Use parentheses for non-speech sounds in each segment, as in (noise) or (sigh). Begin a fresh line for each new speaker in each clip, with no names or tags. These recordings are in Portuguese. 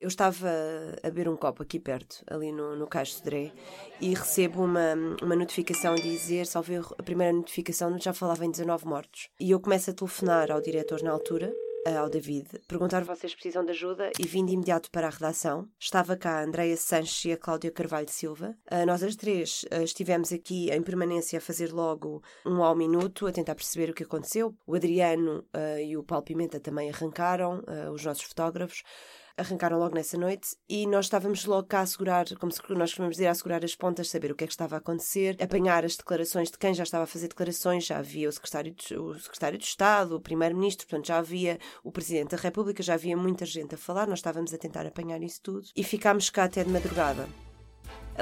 Eu estava a beber um copo aqui perto, ali no, no de Dré, e recebo uma, uma notificação a dizer, salve a primeira notificação já falava em 19 mortos. E eu começo a telefonar ao diretor na altura, ao David, perguntar vocês precisam de ajuda e vim de imediato para a redação. Estava cá a Andreia Sanches e a Cláudia Carvalho Silva. Uh, nós as três uh, estivemos aqui em permanência a fazer logo um ao minuto, a tentar perceber o que aconteceu. O Adriano e o Paulo Pimenta também arrancaram, os nossos fotógrafos arrancaram logo nessa noite e nós estávamos logo cá a segurar, como nós costumamos dizer, a segurar as pontas, saber o que é que estava a acontecer, apanhar as declarações de quem já estava a fazer declarações, já havia o secretário de, o secretário de Estado, o primeiro-ministro, portanto já havia o presidente da República, já havia muita gente a falar, nós estávamos a tentar apanhar isso tudo e ficámos cá até de madrugada.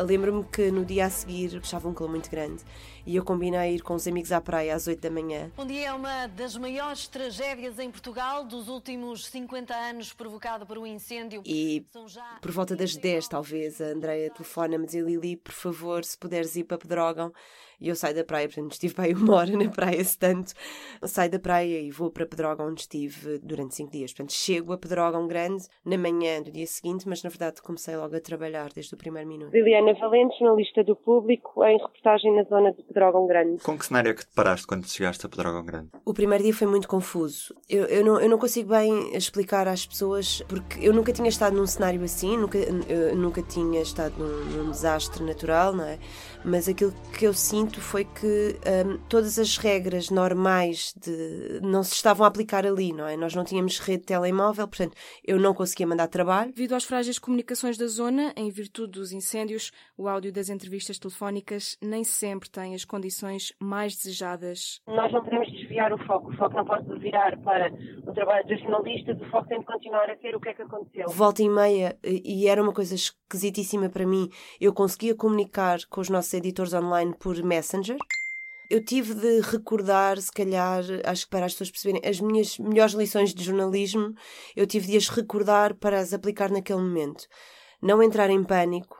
Lembro-me que no dia a seguir estava um calor muito grande e eu combinei ir com os amigos à praia às 8 da manhã.
Um dia é uma das maiores tragédias em Portugal dos últimos 50 anos, provocado por um incêndio.
E por volta das 10, talvez, a Andreia telefona-me e diz: Lili, por favor, se puderes ir para Pedrógão e eu saio da praia, portanto estive para aí uma hora na praia, se tanto. Saio da praia e vou para Pedrógão, onde estive durante cinco dias. Portanto, chego a Pedrógão Grande na manhã do dia seguinte, mas na verdade comecei logo a trabalhar desde o primeiro minuto.
Liliana Valente, jornalista do Público, em reportagem na zona de Pedrógão Grande.
Com que cenário é que te paraste quando chegaste a Pedrógão Grande?
O primeiro dia foi muito confuso. Eu, eu, não, eu não consigo bem explicar às pessoas, porque eu nunca tinha estado num cenário assim, nunca, nunca tinha estado num, num desastre natural, não é? Mas aquilo que eu sinto foi que um, todas as regras normais de, não se estavam a aplicar ali, não é? Nós não tínhamos rede de telemóvel, portanto, eu não conseguia mandar trabalho.
Devido às frágeis comunicações da zona, em virtude dos incêndios, o áudio das entrevistas telefónicas nem sempre tem as condições mais desejadas.
Nós não podemos desviar o foco, o foco não pode virar para trabalho dos jornalistas, o foco tem de continuar a ser o que é que aconteceu.
Volta e meia, e era uma coisa esquisitíssima para mim, eu conseguia comunicar com os nossos editores online por Messenger. Eu tive de recordar, se calhar, acho que para as pessoas perceberem, as minhas melhores lições de jornalismo, eu tive de as recordar para as aplicar naquele momento. Não entrar em pânico,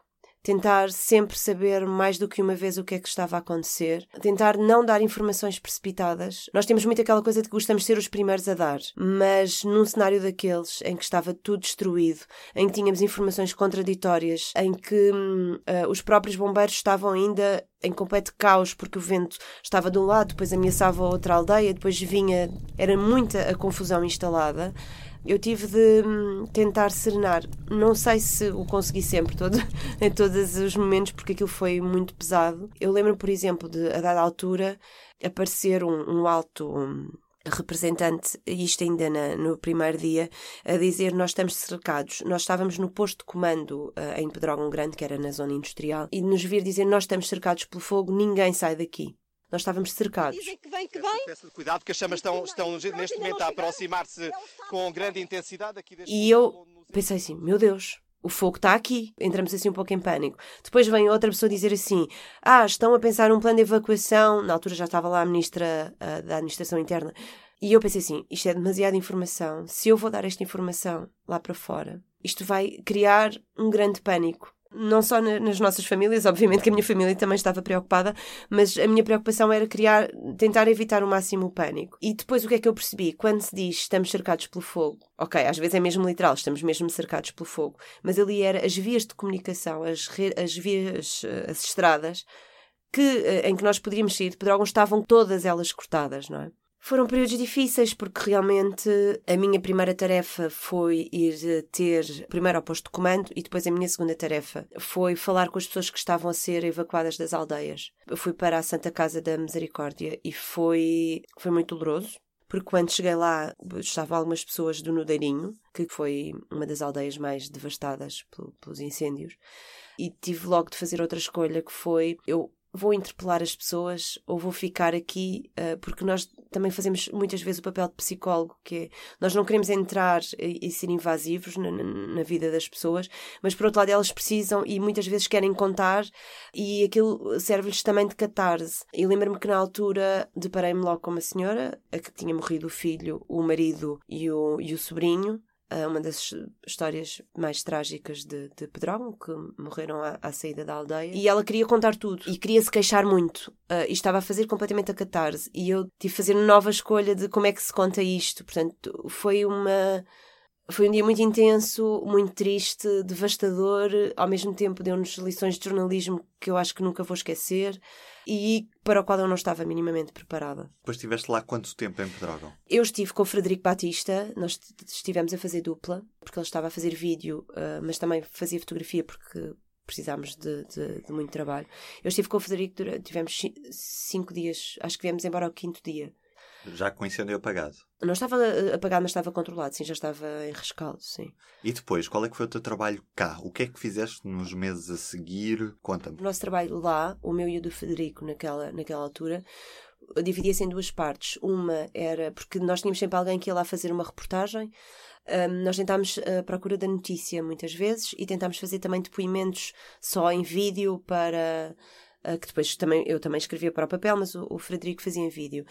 tentar sempre saber mais do que uma vez o que é que estava a acontecer, tentar não dar informações precipitadas. Nós temos muito aquela coisa de que gostamos de ser os primeiros a dar, mas num cenário daqueles em que estava tudo destruído, em que tínhamos informações contraditórias, em que uh, os próprios bombeiros estavam ainda em completo caos porque o vento estava de um lado, depois ameaçava outra aldeia, depois vinha, era muita a confusão instalada eu tive de hum, tentar serenar. Não sei se o consegui sempre, todo, (laughs) em todos os momentos, porque aquilo foi muito pesado. Eu lembro, por exemplo, de a dada altura aparecer um, um alto. Um, representante, isto ainda na, no primeiro dia, a dizer nós estamos cercados. Nós estávamos no posto de comando uh, em Pedrógão Grande, que era na zona industrial, e nos vir dizer nós estamos cercados pelo fogo, ninguém sai daqui. Nós estávamos cercados.
Dizem que vem, que vem. Cuidado, porque as chamas estão, estão neste momento a aproximar-se com grande intensidade aqui deste
E eu pensei assim, meu Deus, o fogo está aqui. Entramos assim um pouco em pânico. Depois vem outra pessoa dizer assim: Ah, estão a pensar num plano de evacuação. Na altura já estava lá a ministra uh, da Administração Interna. E eu pensei assim: isto é demasiada informação. Se eu vou dar esta informação lá para fora, isto vai criar um grande pânico não só na, nas nossas famílias, obviamente que a minha família também estava preocupada, mas a minha preocupação era criar, tentar evitar o máximo o pânico. E depois o que é que eu percebi? Quando se diz estamos cercados pelo fogo, ok, às vezes é mesmo literal, estamos mesmo cercados pelo fogo, mas ali era as vias de comunicação, as, as vias, eh, as estradas, que, eh, em que nós poderíamos sair de Pedrógão estavam todas elas cortadas, não é? Foram períodos difíceis porque realmente a minha primeira tarefa foi ir ter primeiro ao posto de comando e depois a minha segunda tarefa foi falar com as pessoas que estavam a ser evacuadas das aldeias. Eu fui para a Santa Casa da Misericórdia e foi, foi muito doloroso. Porque quando cheguei lá estavam algumas pessoas do Nudeirinho, que foi uma das aldeias mais devastadas pelos incêndios, e tive logo de fazer outra escolha que foi eu vou interpelar as pessoas ou vou ficar aqui, uh, porque nós também fazemos muitas vezes o papel de psicólogo, que é, nós não queremos entrar e, e ser invasivos na, na, na, vida das pessoas, mas por outro lado elas precisam e muitas vezes querem contar e aquilo serve-lhes também de catarse. E lembro-me que na altura deparei-me logo com uma senhora, a que tinha morrido o filho, o marido e o, e o sobrinho, uma das histórias mais trágicas de, de Pedrógão, que morreram à, à, saída da aldeia. E ela queria contar tudo e queria se queixar muito. Uh, e estava a fazer completamente a catarse. E eu tive de fazer uma nova escolha de como é que se conta isto. Portanto, foi uma Foi um dia muito intenso, muito triste, devastador, ao mesmo tempo deu-nos lições de jornalismo que eu acho que nunca vou esquecer e para o qual eu não estava minimamente preparada.
Depois estiveste lá quanto tempo em Pedrógão?
Eu estive com o Frederico Batista, nós estivemos a fazer dupla, porque ele estava a fazer vídeo, uh, mas também fazia fotografia porque precisámos de, de, de, muito trabalho. Eu estive com o Frederico, tivemos cinco dias, acho que viemos embora ao quinto dia.
Já com incêndio apagado?
Não estava eh, apagado, mas estava controlado, sim, já estava em rescaldo, sim.
E depois, qual é que foi o teu trabalho cá? O que é que fizeste nos meses a seguir? Conta-me.
O nosso trabalho lá, o meu e o do Federico, naquela, naquela altura, dividia-se em duas partes. Uma era porque nós tínhamos sempre alguém que ia lá fazer uma reportagem. Um, nós tentámos a procura da notícia muitas vezes e tentámos fazer também depoimentos só em vídeo para uh, que depois também eu também escrevia para o papel, mas o, o Frederico fazia em vídeo.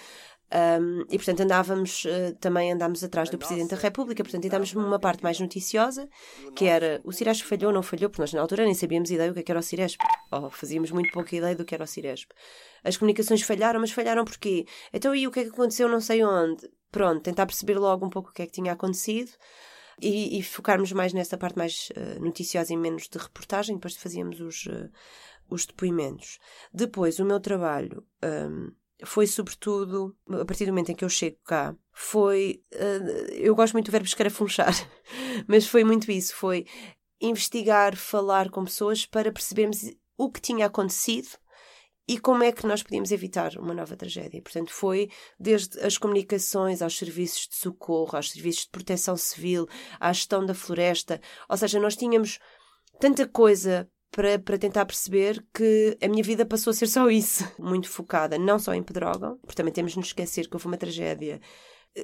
Um, e portanto andávamos uh, também andámos atrás do Presidente da República, portanto tentámos uma parte mais noticiosa, que era o Ciresp falhou ou não falhou, porque nós na altura nem sabíamos ideia do que é era o Ciresp, ou fazíamos muito pouca ideia do que era o Ciresp. As comunicações falharam, mas falharam porquê? Então e o que é que aconteceu não sei onde? Pronto, tentar perceber logo um pouco o que é que tinha acontecido e, e focarmos mais nessa parte mais uh, noticiosa e menos de reportagem, depois fazíamos os, uh, os depoimentos. Depois, o meu trabalho. Um, foi sobretudo, a partir do momento em que eu chego cá, foi. Uh, eu gosto muito do verbo escarafunchar, (laughs) mas foi muito isso: foi investigar, falar com pessoas para percebermos o que tinha acontecido e como é que nós podíamos evitar uma nova tragédia. Portanto, foi desde as comunicações aos serviços de socorro, aos serviços de proteção civil, à gestão da floresta, ou seja, nós tínhamos tanta coisa para, para tentar perceber que a minha vida passou a ser só isso. (laughs) Muito focada não só em Pedrógão, porque também temos de nos esquecer que houve uma tragédia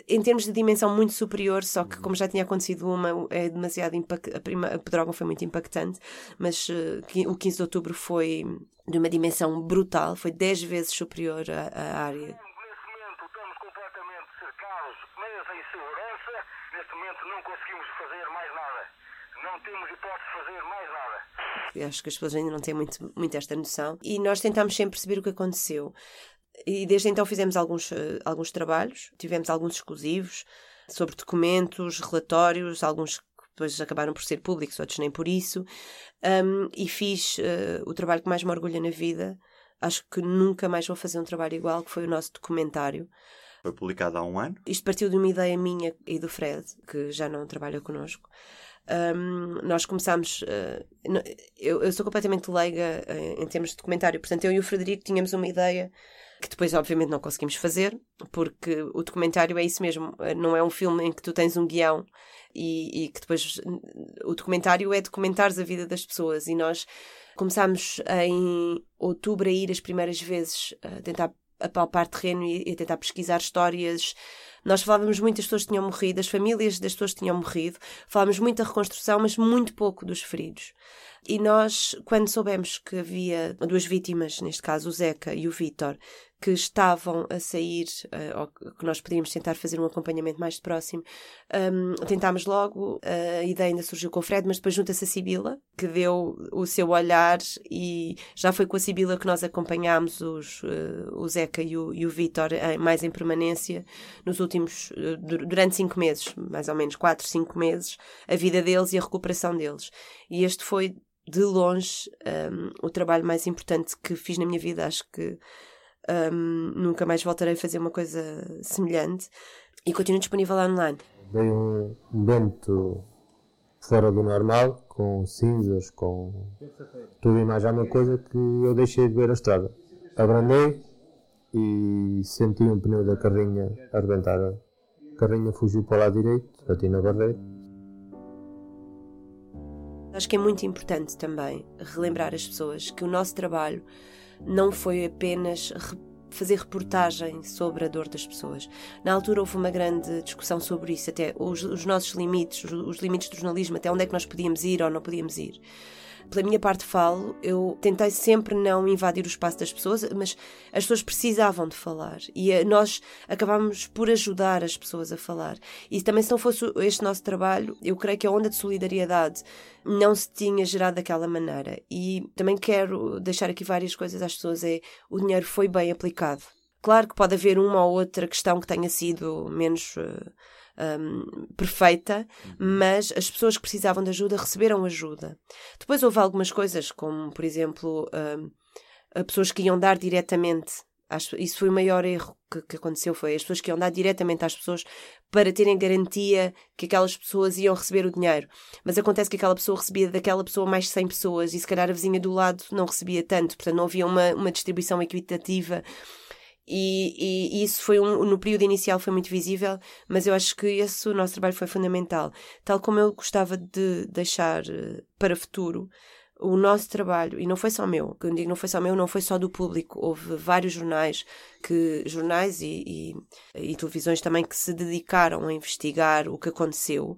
em termos de dimensão muito superior, só que como já tinha acontecido uma, é demasiado impactante. A, prima, a Pedrógão foi muito impactante, mas uh, o 15 de outubro foi de uma dimensão brutal, foi 10 vezes superior à, à área.
Neste momento estamos completamente cercados, mas em segurança. Neste momento não conseguimos fazer mais nada. Não temos hipótese de fazer mais nada.
Acho que as pessoas ainda não têm muito, muito esta noção. E nós tentámos sempre perceber o que aconteceu. E desde então fizemos alguns, uh, alguns trabalhos, tivemos alguns exclusivos sobre documentos, relatórios, alguns que depois acabaram por ser públicos, outros nem por isso. Um, e fiz uh, o trabalho que mais me orgulha na vida. Acho que nunca mais vou fazer um trabalho igual, que foi o nosso documentário.
Foi publicado há um ano?
Isto partiu de uma ideia minha e do Fred, que já não trabalha connosco. Um, nós começámos. Uh, eu, eu, sou completamente leiga uh, em termos de documentário, portanto, eu e o Frederico tínhamos uma ideia que depois, obviamente, não conseguimos fazer, porque o documentário é isso mesmo, eh, não é um filme em que tu tens um guião e, e que depois. O documentário é documentares a vida das pessoas e nós começámos em outubro a ir as primeiras vezes a tentar apalpar terreno e, e tentar pesquisar histórias nós falávamos muito das pessoas que tinham morrido, as famílias das pessoas que tinham morrido, falávamos muito da reconstrução, mas muito pouco dos feridos. E nós, quando soubemos que havia duas vítimas, neste caso o Zeca e o Vítor, que estavam a sair, uh, ou que nós podíamos tentar fazer um acompanhamento mais próximo, um, tentámos logo, uh, a ideia ainda surgiu com o Fred, mas depois junta-se a Sibila, que deu o seu olhar e já foi com a Sibila que nós acompanhámos os, uh, o Zeca e o, e o mais em permanência nos últimos, durante cinco meses, mais ou menos quatro, cinco meses, a vida deles e a recuperação deles. E este foi de longe um, o trabalho mais importante que fiz na minha vida, acho que um, nunca mais voltarei a fazer uma coisa semelhante e continuo disponível online.
Dei um vento fora do normal, com cinzas, com tudo e mais alguma coisa que eu deixei de ver a estrada. Abrandei e senti um pneu da carrinha arrebentar. A carrinha fugiu para o lado direito, bati na barreira.
Acho que é muito importante também relembrar as pessoas que o nosso trabalho não foi apenas fazer reportagem sobre a dor das pessoas. Na altura houve uma grande discussão sobre isso, até os, os nossos limites, os, os, limites do jornalismo, até onde é que nós podíamos ir ou não podíamos ir. Pela minha parte falo, eu tentei sempre não invadir o espaço das pessoas, mas as pessoas precisavam de falar e eh, nós acabámos por ajudar as pessoas a falar. E também se não fosse este nosso trabalho, eu creio que a onda de solidariedade não se tinha gerado daquela maneira. E também quero deixar aqui várias coisas às pessoas: é o dinheiro foi bem aplicado. Claro que pode haver uma ou outra questão que tenha sido menos. Uh, um, perfeita, mas as pessoas que precisavam de ajuda receberam ajuda. Depois houve algumas coisas, como, por exemplo, um, pessoas que iam dar diretamente isso foi o maior erro que, que, aconteceu, foi as pessoas que iam dar diretamente às pessoas para terem garantia que aquelas pessoas iam receber o dinheiro. Mas acontece que aquela pessoa recebia daquela pessoa mais 100 pessoas e se calhar a vizinha do lado não recebia tanto, portanto não havia uma, uma distribuição equitativa. E, e, isso foi um, no período inicial foi muito visível, mas eu acho que esse o nosso trabalho foi fundamental. Tal como eu gostava de deixar eh, para futuro o nosso trabalho, e não foi só meu, quando digo não foi só meu, não foi só do público, houve vários jornais, que jornais e, e, e televisões também que se dedicaram a investigar o que aconteceu.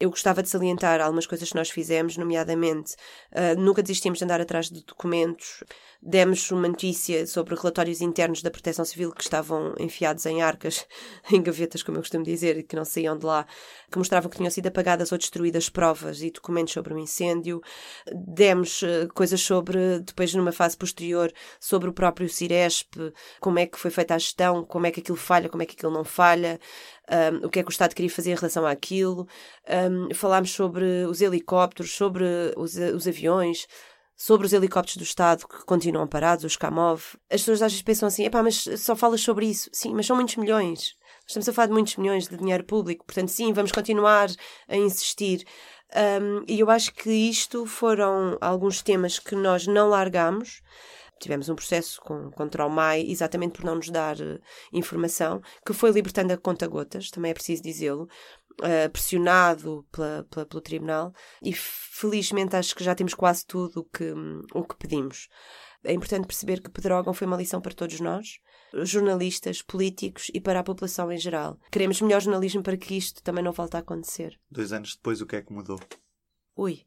Eu gostava de salientar algumas coisas que nós fizemos, nomeadamente, uh, nunca desistimos de andar atrás de documentos, demos uma notícia sobre relatórios internos da Proteção Civil que estavam enfiados em arcas, (laughs) em gavetas, como eu costumo dizer, e que não saíam de lá, que mostravam que tinham sido apagadas ou destruídas provas e documentos sobre o incêndio. Demos uh, coisas sobre, depois numa fase posterior, sobre o próprio Ciresp, como é que foi feita a gestão, como é que aquilo falha, como é que aquilo não falha. Um, o que é que o Estado queria fazer em relação àquilo. Um, falámos sobre os helicópteros, sobre os, os aviões, sobre os helicópteros do Estado que continuam parados, os Kamov. As pessoas às vezes pensam assim, epá, mas só falas sobre isso. Sim, mas são muitos milhões. Estamos a falar de muitos milhões de dinheiro público, portanto, sim, vamos continuar a insistir. Um, e eu acho que isto foram alguns temas que nós não largamos. Tivemos um processo com, contra o MAI exatamente por não nos dar uh, informação, que foi libertando a conta-gotas, também é preciso dizê-lo, uh, pressionado pela, pela, pelo tribunal e felizmente acho que já temos quase tudo o que, o que pedimos. É importante perceber que Pedrógão foi uma lição para todos nós, jornalistas, políticos e para a população em geral. Queremos melhor jornalismo para que isto também não volte a acontecer.
Dois anos depois, o que é que mudou?
Ui.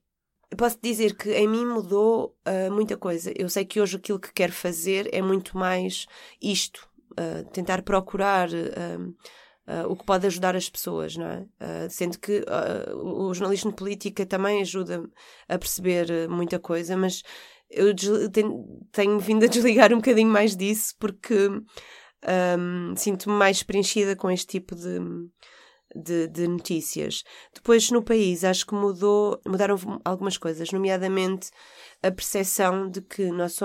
Posso dizer que em mim mudou uh, muita coisa. Eu sei que hoje aquilo que quero fazer é muito mais isto. Uh, tentar procurar uh, uh, o que pode ajudar as pessoas, não é? Uh, sendo que uh, o jornalismo de política também ajuda a perceber muita coisa, mas eu tenho, tenho, vindo a (laughs) desligar um bocadinho mais disso porque um, sinto-me mais preenchida com este tipo de, de, de, notícias. Depois, no país, acho que mudou, mudaram algumas coisas, nomeadamente a percepção de que nós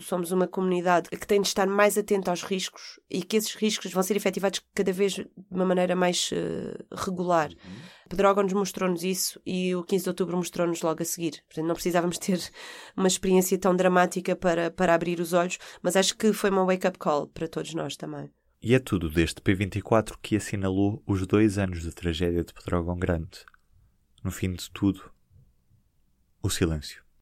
somos uma comunidade que tem de estar mais atenta aos riscos e que esses riscos vão ser efetivados cada vez de uma maneira mais uh, regular. Uhum. Pedrógão mostrou-nos isso e o 15 de outubro mostrou-nos logo a seguir. Portanto, não precisávamos ter (laughs) uma experiência tão dramática para, para abrir os olhos, mas acho que foi uma wake-up call para todos nós também.
E é tudo deste P24 que assinalou os dois anos de tragédia de Pedrógão Grande. No fim de tudo, o silêncio.